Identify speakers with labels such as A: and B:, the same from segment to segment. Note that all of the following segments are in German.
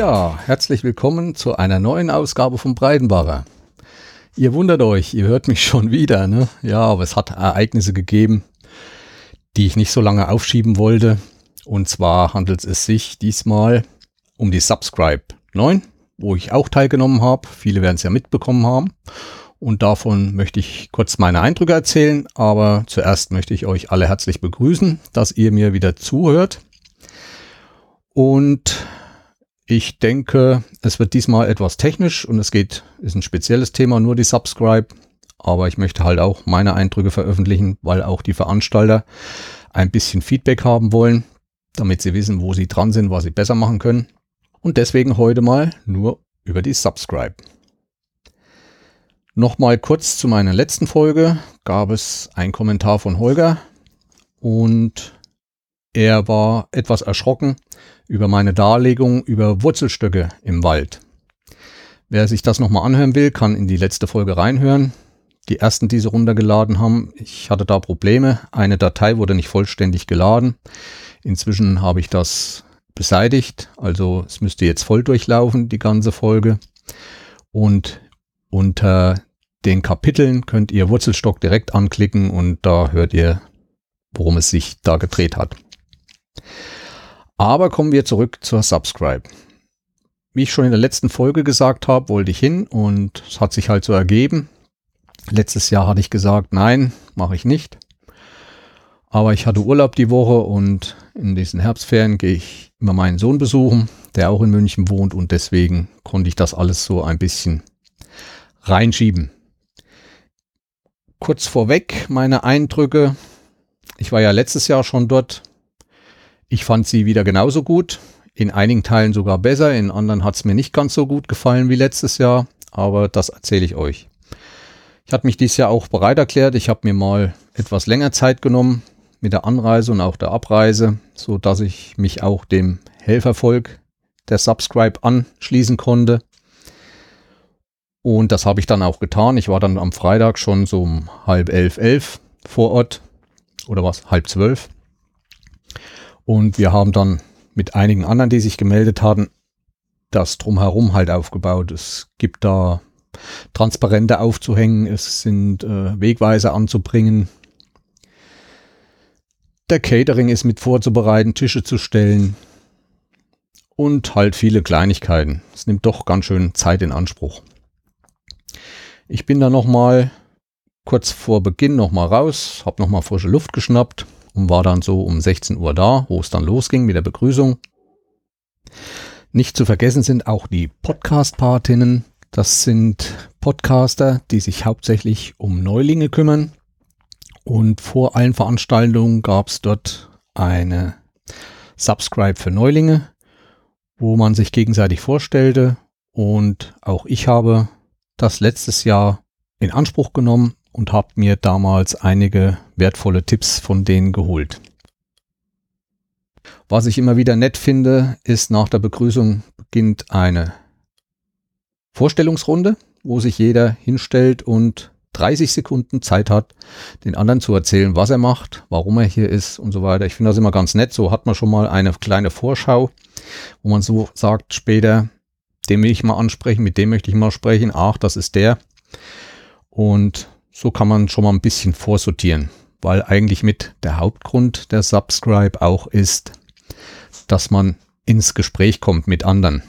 A: Ja, herzlich willkommen zu einer neuen Ausgabe vom Breidenbacher. Ihr wundert euch, ihr hört mich schon wieder, ne? Ja, aber es hat Ereignisse gegeben, die ich nicht so lange aufschieben wollte. Und zwar handelt es sich diesmal um die Subscribe 9, wo ich auch teilgenommen habe. Viele werden es ja mitbekommen haben. Und davon möchte ich kurz meine Eindrücke erzählen. Aber zuerst möchte ich euch alle herzlich begrüßen, dass ihr mir wieder zuhört. Und ich denke, es wird diesmal etwas technisch und es geht, ist ein spezielles Thema, nur die Subscribe. Aber ich möchte halt auch meine Eindrücke veröffentlichen, weil auch die Veranstalter ein bisschen Feedback haben wollen, damit sie wissen, wo sie dran sind, was sie besser machen können. Und deswegen heute mal nur über die Subscribe. Nochmal kurz zu meiner letzten Folge gab es einen Kommentar von Holger und er war etwas erschrocken über meine Darlegung über Wurzelstöcke im Wald. Wer sich das nochmal anhören will, kann in die letzte Folge reinhören. Die ersten, die sie runtergeladen haben, ich hatte da Probleme. Eine Datei wurde nicht vollständig geladen. Inzwischen habe ich das beseitigt. Also es müsste jetzt voll durchlaufen, die ganze Folge. Und unter den Kapiteln könnt ihr Wurzelstock direkt anklicken und da hört ihr, worum es sich da gedreht hat. Aber kommen wir zurück zur Subscribe. Wie ich schon in der letzten Folge gesagt habe, wollte ich hin und es hat sich halt so ergeben. Letztes Jahr hatte ich gesagt, nein, mache ich nicht. Aber ich hatte Urlaub die Woche und in diesen Herbstferien gehe ich immer meinen Sohn besuchen, der auch in München wohnt und deswegen konnte ich das alles so ein bisschen reinschieben. Kurz vorweg meine Eindrücke. Ich war ja letztes Jahr schon dort ich fand sie wieder genauso gut, in einigen Teilen sogar besser, in anderen hat es mir nicht ganz so gut gefallen wie letztes Jahr, aber das erzähle ich euch. Ich hatte mich dieses Jahr auch bereit erklärt, ich habe mir mal etwas länger Zeit genommen mit der Anreise und auch der Abreise, so dass ich mich auch dem Helfervolk der Subscribe anschließen konnte. Und das habe ich dann auch getan. Ich war dann am Freitag schon so um halb elf, elf vor Ort. Oder was? Halb zwölf. Und wir haben dann mit einigen anderen, die sich gemeldet hatten, das drumherum halt aufgebaut. Es gibt da Transparente aufzuhängen, es sind äh, Wegweise anzubringen. Der Catering ist mit vorzubereiten, Tische zu stellen und halt viele Kleinigkeiten. Es nimmt doch ganz schön Zeit in Anspruch. Ich bin da nochmal kurz vor Beginn nochmal raus, habe nochmal frische Luft geschnappt und war dann so um 16 Uhr da, wo es dann losging mit der Begrüßung. Nicht zu vergessen sind auch die Podcast-Partinnen. Das sind Podcaster, die sich hauptsächlich um Neulinge kümmern. Und vor allen Veranstaltungen gab es dort eine Subscribe für Neulinge, wo man sich gegenseitig vorstellte. Und auch ich habe das letztes Jahr in Anspruch genommen und habe mir damals einige wertvolle Tipps von denen geholt. Was ich immer wieder nett finde, ist nach der Begrüßung beginnt eine Vorstellungsrunde, wo sich jeder hinstellt und 30 Sekunden Zeit hat, den anderen zu erzählen, was er macht, warum er hier ist und so weiter. Ich finde das immer ganz nett. So hat man schon mal eine kleine Vorschau, wo man so sagt später, den will ich mal ansprechen, mit dem möchte ich mal sprechen. Ach, das ist der. Und so kann man schon mal ein bisschen vorsortieren, weil eigentlich mit der Hauptgrund der Subscribe auch ist, dass man ins Gespräch kommt mit anderen.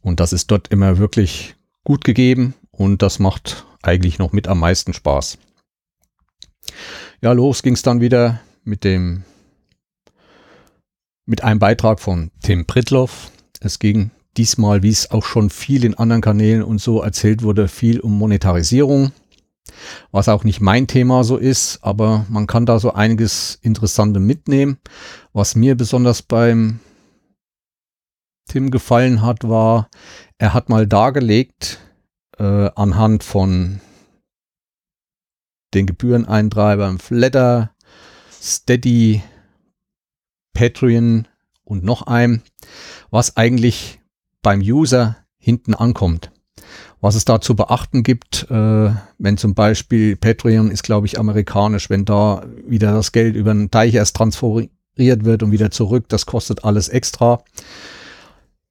A: Und das ist dort immer wirklich gut gegeben und das macht eigentlich noch mit am meisten Spaß. Ja, los ging es dann wieder mit dem mit einem Beitrag von Tim Pritloff. Es ging diesmal, wie es auch schon viel in anderen Kanälen und so erzählt wurde, viel um Monetarisierung was auch nicht mein Thema so ist, aber man kann da so einiges Interessante mitnehmen. Was mir besonders beim Tim gefallen hat, war, er hat mal dargelegt, äh, anhand von den Gebühreneintreibern Flatter, Steady, Patreon und noch einem, was eigentlich beim User hinten ankommt. Was es da zu beachten gibt, äh, wenn zum Beispiel Patreon ist, glaube ich, amerikanisch, wenn da wieder das Geld über einen Teich erst transferiert wird und wieder zurück, das kostet alles extra.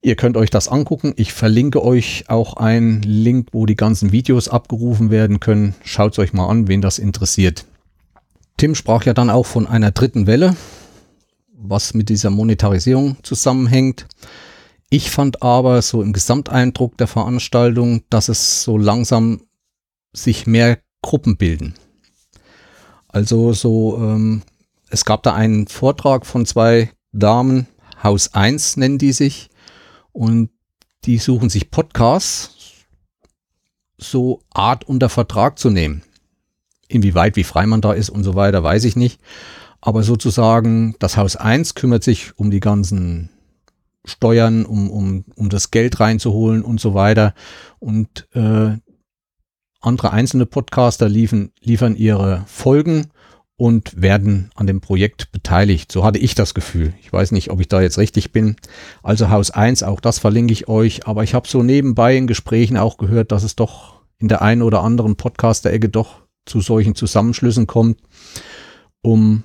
A: Ihr könnt euch das angucken. Ich verlinke euch auch einen Link, wo die ganzen Videos abgerufen werden können. Schaut es euch mal an, wen das interessiert. Tim sprach ja dann auch von einer dritten Welle, was mit dieser Monetarisierung zusammenhängt. Ich fand aber so im Gesamteindruck der Veranstaltung, dass es so langsam sich mehr Gruppen bilden. Also so, ähm, es gab da einen Vortrag von zwei Damen, Haus 1 nennen die sich, und die suchen sich Podcasts, so Art unter Vertrag zu nehmen. Inwieweit, wie frei man da ist und so weiter, weiß ich nicht. Aber sozusagen, das Haus 1 kümmert sich um die ganzen Steuern, um, um, um das Geld reinzuholen und so weiter. Und äh, andere einzelne Podcaster liefern, liefern ihre Folgen und werden an dem Projekt beteiligt. So hatte ich das Gefühl. Ich weiß nicht, ob ich da jetzt richtig bin. Also Haus 1, auch das verlinke ich euch. Aber ich habe so nebenbei in Gesprächen auch gehört, dass es doch in der einen oder anderen Podcast-Ecke doch zu solchen Zusammenschlüssen kommt, um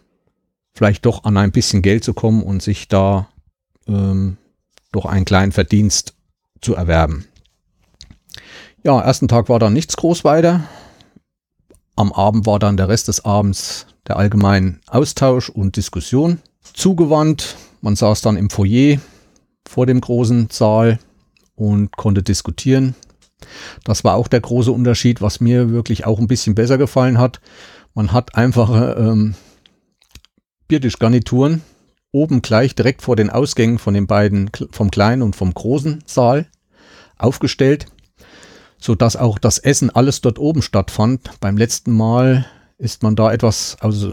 A: vielleicht doch an ein bisschen Geld zu kommen und sich da ähm, doch einen kleinen Verdienst zu erwerben. Ja, ersten Tag war dann nichts groß weiter. Am Abend war dann der Rest des Abends der allgemeinen Austausch und Diskussion zugewandt. Man saß dann im Foyer vor dem großen Saal und konnte diskutieren. Das war auch der große Unterschied, was mir wirklich auch ein bisschen besser gefallen hat. Man hat einfache ähm, Biertischgarnituren oben gleich direkt vor den Ausgängen von den beiden, vom kleinen und vom großen Saal aufgestellt, so dass auch das Essen alles dort oben stattfand. Beim letzten Mal ist man da etwas aus,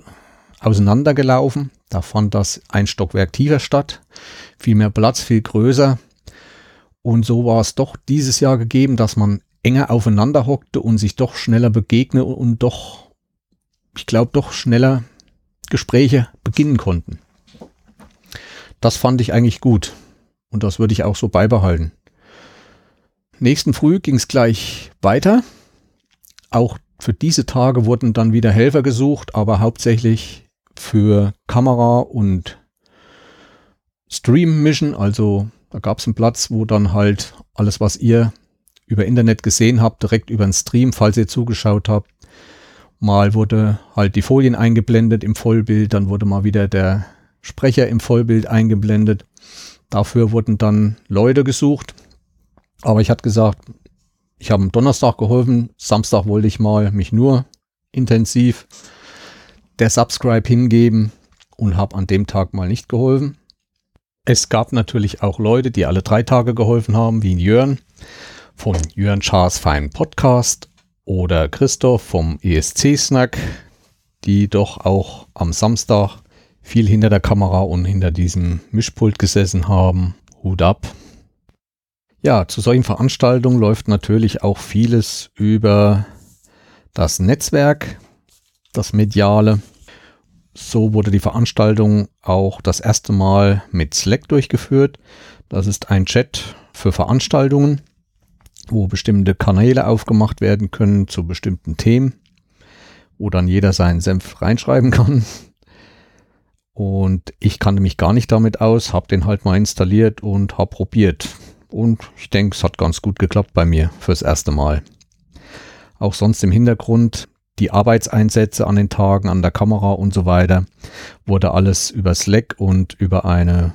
A: auseinandergelaufen. Da fand das ein Stockwerk tiefer statt, viel mehr Platz, viel größer. Und so war es doch dieses Jahr gegeben, dass man enger aufeinander hockte und sich doch schneller begegne und doch, ich glaube, doch schneller Gespräche beginnen konnten. Das fand ich eigentlich gut und das würde ich auch so beibehalten. Nächsten Früh ging es gleich weiter. Auch für diese Tage wurden dann wieder Helfer gesucht, aber hauptsächlich für Kamera und Stream Mission. Also da gab es einen Platz, wo dann halt alles, was ihr über Internet gesehen habt, direkt über den Stream, falls ihr zugeschaut habt. Mal wurde halt die Folien eingeblendet im Vollbild, dann wurde mal wieder der Sprecher im Vollbild eingeblendet. Dafür wurden dann Leute gesucht. Aber ich hatte gesagt, ich habe am Donnerstag geholfen, Samstag wollte ich mal mich nur intensiv der Subscribe hingeben und habe an dem Tag mal nicht geholfen. Es gab natürlich auch Leute, die alle drei Tage geholfen haben, wie Jörn von Jörn Schaas Fein Podcast oder Christoph vom ESC Snack, die doch auch am Samstag viel hinter der Kamera und hinter diesem Mischpult gesessen haben. Hut ab. Ja, zu solchen Veranstaltungen läuft natürlich auch vieles über das Netzwerk, das Mediale. So wurde die Veranstaltung auch das erste Mal mit Slack durchgeführt. Das ist ein Chat für Veranstaltungen, wo bestimmte Kanäle aufgemacht werden können zu bestimmten Themen, wo dann jeder seinen Senf reinschreiben kann. Und ich kannte mich gar nicht damit aus, habe den halt mal installiert und habe probiert. Und ich denke, es hat ganz gut geklappt bei mir fürs erste Mal. Auch sonst im Hintergrund die Arbeitseinsätze an den Tagen, an der Kamera und so weiter, wurde alles über Slack und über eine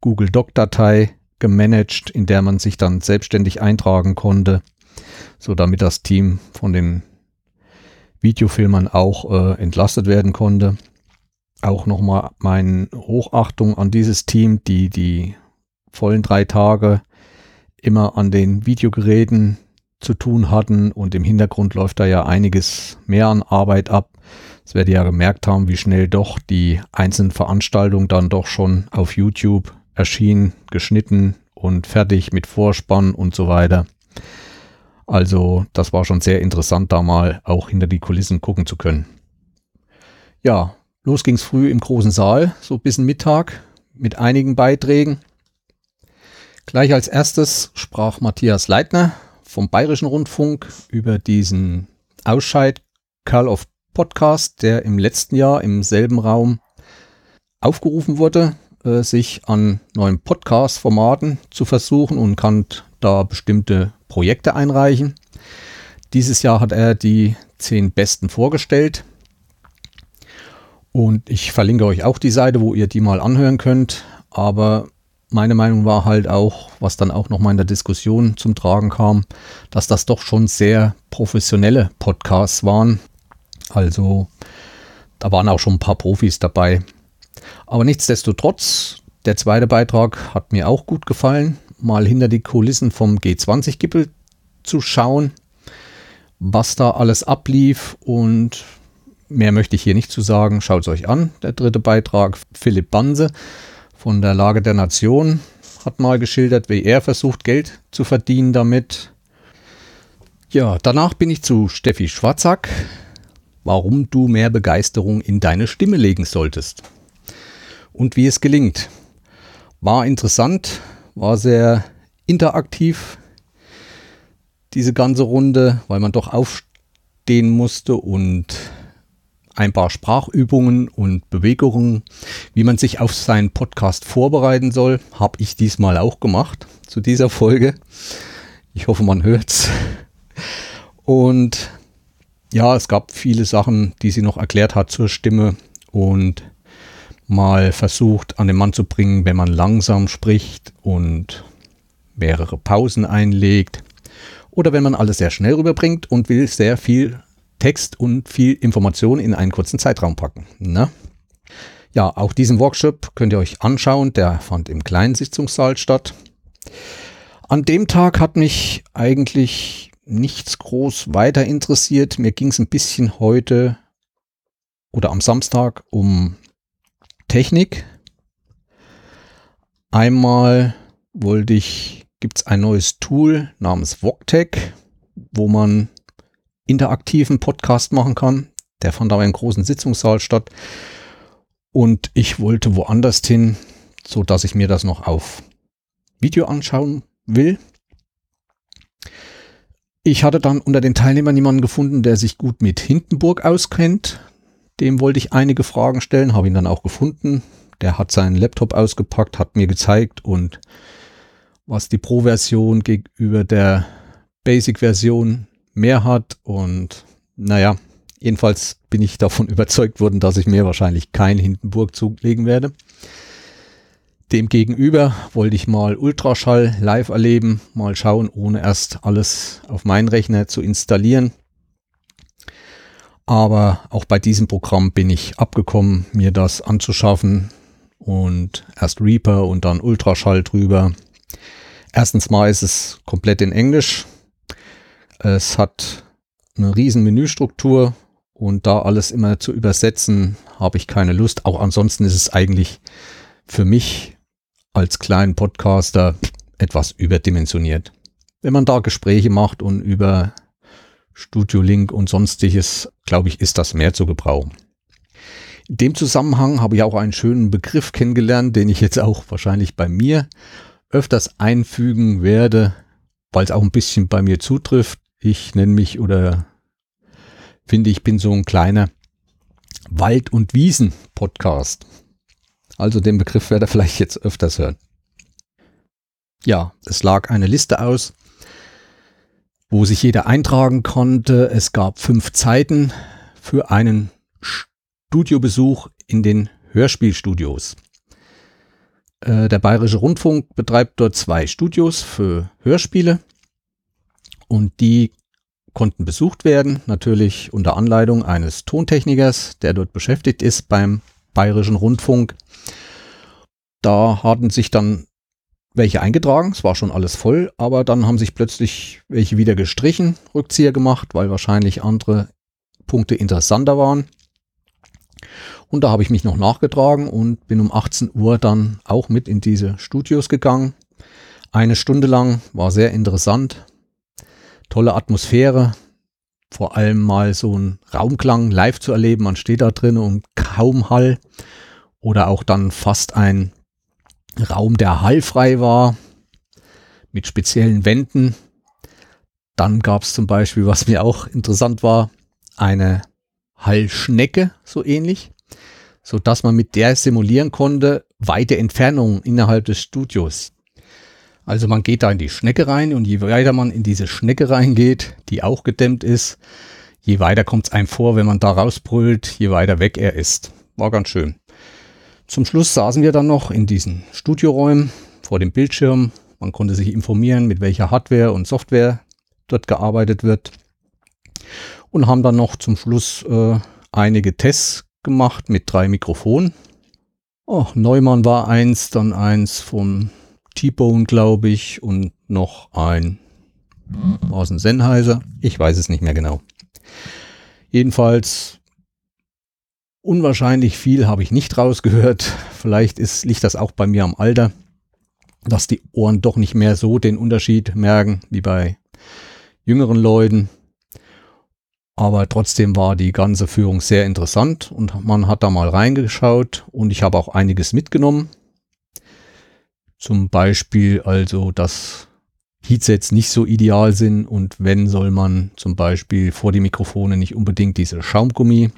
A: Google Doc-Datei gemanagt, in der man sich dann selbstständig eintragen konnte, so damit das Team von den Videofilmern auch äh, entlastet werden konnte. Auch nochmal meine Hochachtung an dieses Team, die die vollen drei Tage immer an den Videogeräten zu tun hatten und im Hintergrund läuft da ja einiges mehr an Arbeit ab. Das werdet ihr ja gemerkt haben, wie schnell doch die einzelnen Veranstaltungen dann doch schon auf YouTube erschienen, geschnitten und fertig mit Vorspann und so weiter. Also das war schon sehr interessant, da mal auch hinter die Kulissen gucken zu können. Ja, los ging's früh im großen Saal, so bis Mittag mit einigen Beiträgen. Gleich als erstes sprach Matthias Leitner vom Bayerischen Rundfunk über diesen Ausscheid Call of Podcast, der im letzten Jahr im selben Raum aufgerufen wurde. äh, sich an neuen Podcast-Formaten zu versuchen und kann da bestimmte Projekte einreichen. Dieses Jahr hat er die zehn besten vorgestellt. Und ich verlinke euch auch die Seite, wo ihr die mal anhören könnt. Aber meine Meinung war halt auch, was dann auch nochmal in der Diskussion zum Tragen kam, dass das doch schon sehr professionelle Podcasts waren. Also da waren auch schon ein paar Profis dabei. Aber nichtsdestotrotz, der zweite Beitrag hat mir auch gut gefallen, mal hinter die Kulissen vom G20-Gipfel zu schauen, was da alles ablief und mehr möchte ich hier nicht zu sagen. Schaut es euch an. Der dritte Beitrag, Philipp Banse von der Lage der Nation hat mal geschildert, wie er versucht, Geld zu verdienen damit. Ja, danach bin ich zu Steffi Schwarzack, warum du mehr Begeisterung in deine Stimme legen solltest. Und wie es gelingt. War interessant, war sehr interaktiv, diese ganze Runde, weil man doch aufstehen musste und ein paar Sprachübungen und Bewegungen, wie man sich auf seinen Podcast vorbereiten soll, habe ich diesmal auch gemacht zu dieser Folge. Ich hoffe, man hört's. Und ja, es gab viele Sachen, die sie noch erklärt hat zur Stimme und mal versucht an den Mann zu bringen, wenn man langsam spricht und mehrere Pausen einlegt oder wenn man alles sehr schnell rüberbringt und will sehr viel Text und viel Information in einen kurzen Zeitraum packen. Ne? Ja, auch diesen Workshop könnt ihr euch anschauen. Der fand im kleinen Sitzungssaal statt. An dem Tag hat mich eigentlich nichts groß weiter interessiert. Mir ging es ein bisschen heute oder am Samstag um Technik. Einmal wollte ich, gibt es ein neues Tool namens VogTech, wo man interaktiven Podcast machen kann. Der fand aber im großen Sitzungssaal statt. Und ich wollte woanders hin, so dass ich mir das noch auf Video anschauen will. Ich hatte dann unter den Teilnehmern jemanden gefunden, der sich gut mit Hindenburg auskennt. Dem wollte ich einige Fragen stellen, habe ihn dann auch gefunden. Der hat seinen Laptop ausgepackt, hat mir gezeigt und was die Pro-Version gegenüber der Basic-Version mehr hat. Und naja, jedenfalls bin ich davon überzeugt worden, dass ich mir wahrscheinlich keinen Hindenburg zulegen werde. Demgegenüber wollte ich mal Ultraschall live erleben, mal schauen, ohne erst alles auf meinen Rechner zu installieren. Aber auch bei diesem Programm bin ich abgekommen, mir das anzuschaffen und erst Reaper und dann Ultraschall drüber. Erstens mal ist es komplett in Englisch, es hat eine riesen Menüstruktur und da alles immer zu übersetzen, habe ich keine Lust. Auch ansonsten ist es eigentlich für mich als kleinen Podcaster etwas überdimensioniert. Wenn man da Gespräche macht und über Studio Link und sonstiges, glaube ich, ist das mehr zu gebrauchen. In dem Zusammenhang habe ich auch einen schönen Begriff kennengelernt, den ich jetzt auch wahrscheinlich bei mir öfters einfügen werde, weil es auch ein bisschen bei mir zutrifft. Ich nenne mich oder finde, ich bin so ein kleiner Wald- und Wiesen-Podcast. Also den Begriff werde ihr vielleicht jetzt öfters hören. Ja, es lag eine Liste aus, wo sich jeder eintragen konnte. Es gab fünf Zeiten für einen Studiobesuch in den Hörspielstudios. Äh, der Bayerische Rundfunk betreibt dort zwei Studios für Hörspiele und die konnten besucht werden, natürlich unter Anleitung eines Tontechnikers, der dort beschäftigt ist beim Bayerischen Rundfunk. Da hatten sich dann welche eingetragen, es war schon alles voll, aber dann haben sich plötzlich welche wieder gestrichen, Rückzieher gemacht, weil wahrscheinlich andere Punkte interessanter waren. Und da habe ich mich noch nachgetragen und bin um 18 Uhr dann auch mit in diese Studios gegangen. Eine Stunde lang war sehr interessant, tolle Atmosphäre, vor allem mal so ein Raumklang live zu erleben. Man steht da drin und kaum Hall oder auch dann fast ein Raum, der hallfrei war, mit speziellen Wänden. Dann gab es zum Beispiel, was mir auch interessant war, eine Hallschnecke, so ähnlich, so dass man mit der simulieren konnte, weite Entfernungen innerhalb des Studios. Also man geht da in die Schnecke rein und je weiter man in diese Schnecke reingeht, die auch gedämmt ist, je weiter kommt es einem vor, wenn man da rausbrüllt, je weiter weg er ist. War ganz schön. Zum Schluss saßen wir dann noch in diesen Studioräumen vor dem Bildschirm. Man konnte sich informieren, mit welcher Hardware und Software dort gearbeitet wird. Und haben dann noch zum Schluss äh, einige Tests gemacht mit drei Mikrofonen. Oh, Neumann war eins, dann eins von T-Bone, glaube ich, und noch ein, es ein Sennheiser? Ich weiß es nicht mehr genau. Jedenfalls unwahrscheinlich viel habe ich nicht rausgehört. Vielleicht ist, liegt das auch bei mir am Alter, dass die Ohren doch nicht mehr so den Unterschied merken wie bei jüngeren Leuten. Aber trotzdem war die ganze Führung sehr interessant und man hat da mal reingeschaut und ich habe auch einiges mitgenommen. Zum Beispiel also, dass Heatsets nicht so ideal sind und wenn soll man zum Beispiel vor die Mikrofone nicht unbedingt diese Schaumgummi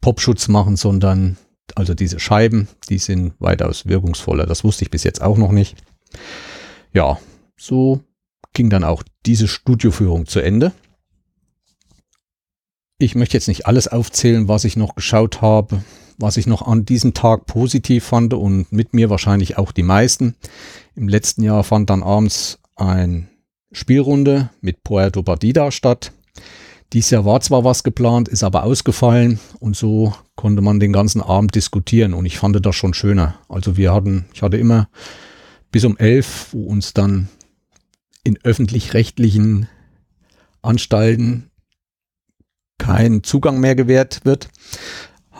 A: Popschutz machen, sondern also diese Scheiben, die sind weitaus wirkungsvoller. Das wusste ich bis jetzt auch noch nicht. Ja, so ging dann auch diese Studioführung zu Ende. Ich möchte jetzt nicht alles aufzählen, was ich noch geschaut habe, was ich noch an diesem Tag positiv fand und mit mir wahrscheinlich auch die meisten. Im letzten Jahr fand dann abends ein Spielrunde mit Puerto Partida statt. Dies Jahr war zwar was geplant, ist aber ausgefallen und so konnte man den ganzen Abend diskutieren und ich fand das schon schöner. Also wir hatten, ich hatte immer bis um elf, wo uns dann in öffentlich-rechtlichen Anstalten kein Zugang mehr gewährt wird,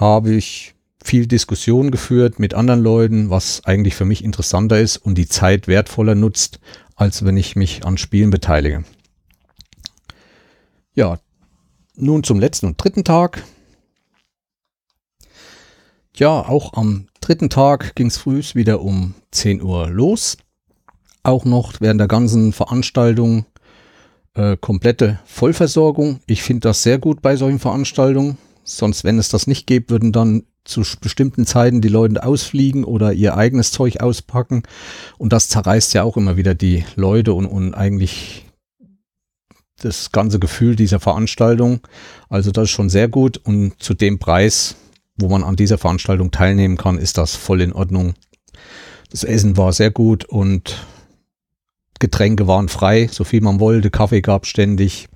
A: habe ich viel Diskussion geführt mit anderen Leuten, was eigentlich für mich interessanter ist und die Zeit wertvoller nutzt, als wenn ich mich an Spielen beteilige. Ja, nun zum letzten und dritten Tag. Ja, auch am dritten Tag ging es früh wieder um 10 Uhr los. Auch noch während der ganzen Veranstaltung äh, komplette Vollversorgung. Ich finde das sehr gut bei solchen Veranstaltungen. Sonst, wenn es das nicht gibt, würden dann zu bestimmten Zeiten die Leute ausfliegen oder ihr eigenes Zeug auspacken. Und das zerreißt ja auch immer wieder die Leute und, und eigentlich das ganze Gefühl dieser Veranstaltung. Also das ist schon sehr gut und zu dem Preis, wo man an dieser Veranstaltung teilnehmen kann, ist das voll in Ordnung. Das Essen war sehr gut und Getränke waren frei, so viel man wollte. Kaffee gab ständig.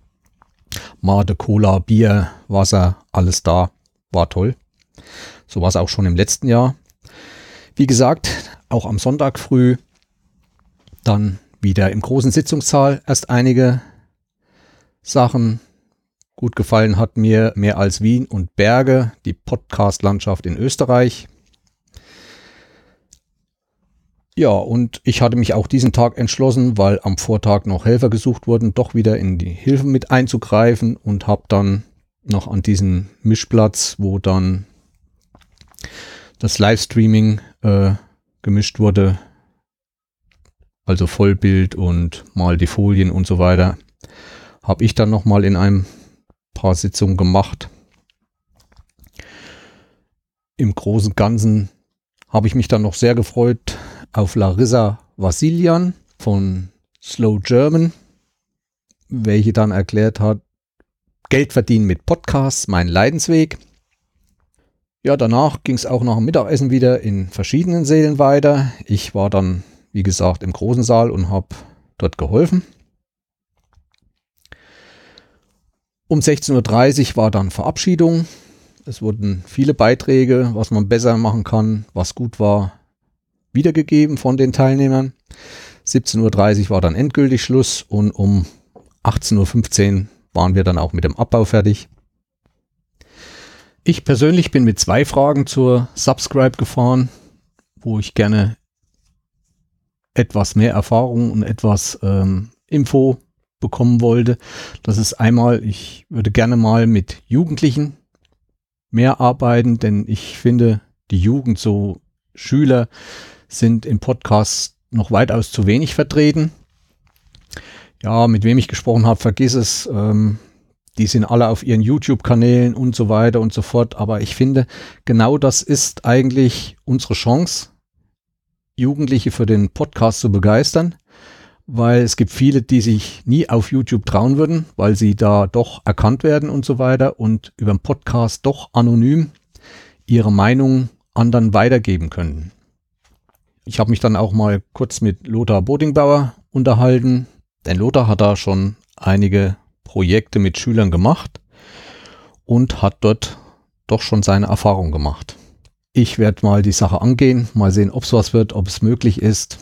A: Mate, Cola, Bier, Wasser, alles da. War toll. So war es auch schon im letzten Jahr. Wie gesagt, auch am Sonntag früh dann wieder im großen Sitzungssaal erst einige Sachen. Gut gefallen hat mir mehr als Wien und Berge, die Podcast-Landschaft in Österreich. Ja, und ich hatte mich auch diesen Tag entschlossen, weil am Vortag noch Helfer gesucht wurden, doch wieder in die Hilfe mit einzugreifen und habe dann noch an diesen Mischplatz, wo dann das Livestreaming äh, gemischt wurde, also Vollbild und mal die Folien und so weiter, habe ich dann noch mal in ein paar Sitzungen gemacht. Im Großen und Ganzen habe ich mich dann noch sehr gefreut, auf Larissa Vassilian von Slow German, welche dann erklärt hat, Geld verdienen mit Podcasts, mein Leidensweg. Ja, danach ging es auch nach dem Mittagessen wieder in verschiedenen Sälen weiter. Ich war dann, wie gesagt, im großen Saal und habe dort geholfen. Um 16.30 Uhr war dann Verabschiedung. Es wurden viele Beiträge, was man besser machen kann, was gut war, wiedergegeben von den Teilnehmern. 17.30 Uhr war dann endgültig Schluss und um 18.15 Uhr waren wir dann auch mit dem Abbau fertig. Ich persönlich bin mit zwei Fragen zur Subscribe gefahren, wo ich gerne etwas mehr Erfahrung und etwas ähm, Info bekommen wollte. Das ist einmal, ich würde gerne mal mit Jugendlichen mehr arbeiten, denn ich finde, die Jugend, so Schüler, sind im Podcast noch weitaus zu wenig vertreten. Ja, mit wem ich gesprochen habe, vergiss es. Ähm, die sind alle auf ihren YouTube-Kanälen und so weiter und so fort. Aber ich finde, genau das ist eigentlich unsere Chance, Jugendliche für den Podcast zu begeistern, weil es gibt viele, die sich nie auf YouTube trauen würden, weil sie da doch erkannt werden und so weiter und über den Podcast doch anonym ihre Meinung anderen weitergeben können. Ich habe mich dann auch mal kurz mit Lothar Bodingbauer unterhalten, denn Lothar hat da schon einige Projekte mit Schülern gemacht und hat dort doch schon seine Erfahrung gemacht. Ich werde mal die Sache angehen, mal sehen, ob es was wird, ob es möglich ist.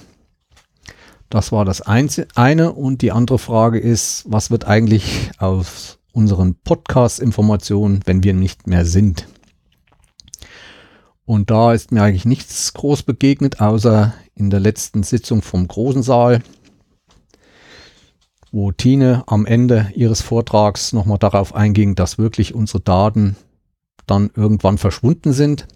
A: Das war das eine. Und die andere Frage ist, was wird eigentlich aus unseren Podcast-Informationen, wenn wir nicht mehr sind? Und da ist mir eigentlich nichts groß begegnet, außer in der letzten Sitzung vom großen Saal, wo Tine am Ende ihres Vortrags nochmal darauf einging, dass wirklich unsere Daten dann irgendwann verschwunden sind,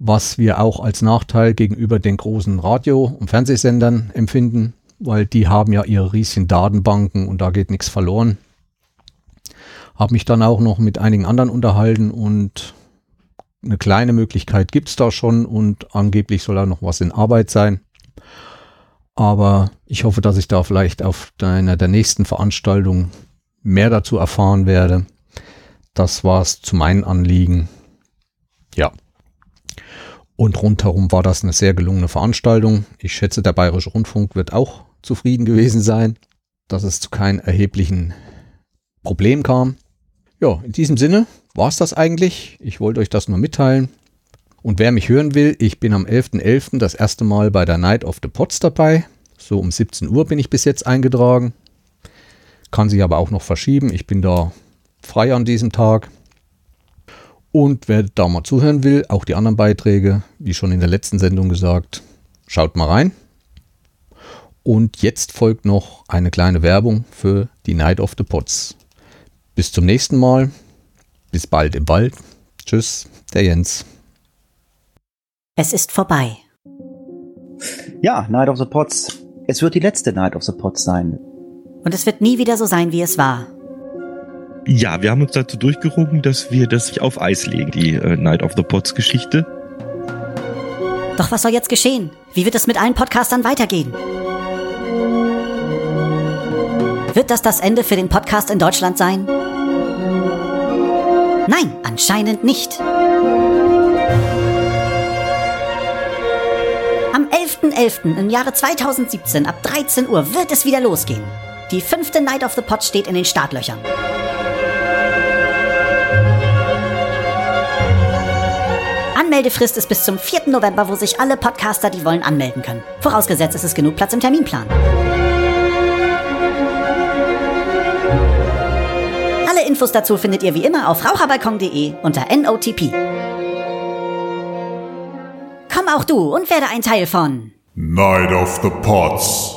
A: was wir auch als Nachteil gegenüber den großen Radio- und Fernsehsendern empfinden, weil die haben ja ihre riesigen Datenbanken und da geht nichts verloren. Habe mich dann auch noch mit einigen anderen unterhalten und eine kleine Möglichkeit gibt es da schon und angeblich soll da noch was in Arbeit sein. Aber ich hoffe, dass ich da vielleicht auf einer der nächsten Veranstaltungen mehr dazu erfahren werde. Das war es zu meinen Anliegen. Ja. Und rundherum war das eine sehr gelungene Veranstaltung. Ich schätze, der Bayerische Rundfunk wird auch zufrieden gewesen sein, dass es zu keinem erheblichen Problem kam. Ja, in diesem Sinne war es das eigentlich. Ich wollte euch das nur mitteilen. Und wer mich hören will, ich bin am 11.11. .11. das erste Mal bei der Night of the Pots dabei. So um 17 Uhr bin ich bis jetzt eingetragen. Kann sich aber auch noch verschieben. Ich bin da frei an diesem Tag. Und wer da mal zuhören will, auch die anderen Beiträge, wie schon in der letzten Sendung gesagt, schaut mal rein. Und jetzt folgt noch eine kleine Werbung für die Night of the Pots. Bis zum nächsten Mal. Bis bald im Wald. Tschüss, der Jens.
B: Es ist vorbei.
C: Ja, Night of the Pots. Es wird die letzte Night of the Pots sein.
B: Und es wird nie wieder so sein, wie es war.
D: Ja, wir haben uns dazu durchgerungen, dass wir das auf Eis legen, die äh, Night of the Pots Geschichte.
B: Doch was soll jetzt geschehen? Wie wird es mit allen Podcastern weitergehen? Wird das das Ende für den Podcast in Deutschland sein? Nein, anscheinend nicht. Am 11.11. .11. im Jahre 2017 ab 13 Uhr wird es wieder losgehen. Die fünfte Night of the Pot steht in den Startlöchern. Anmeldefrist ist bis zum 4. November, wo sich alle Podcaster, die wollen, anmelden können. Vorausgesetzt, es ist genug Platz im Terminplan. Infos dazu findet ihr wie immer auf raucherbalkon.de unter NOTP. Komm auch du und werde ein Teil von
E: Night of the Pots.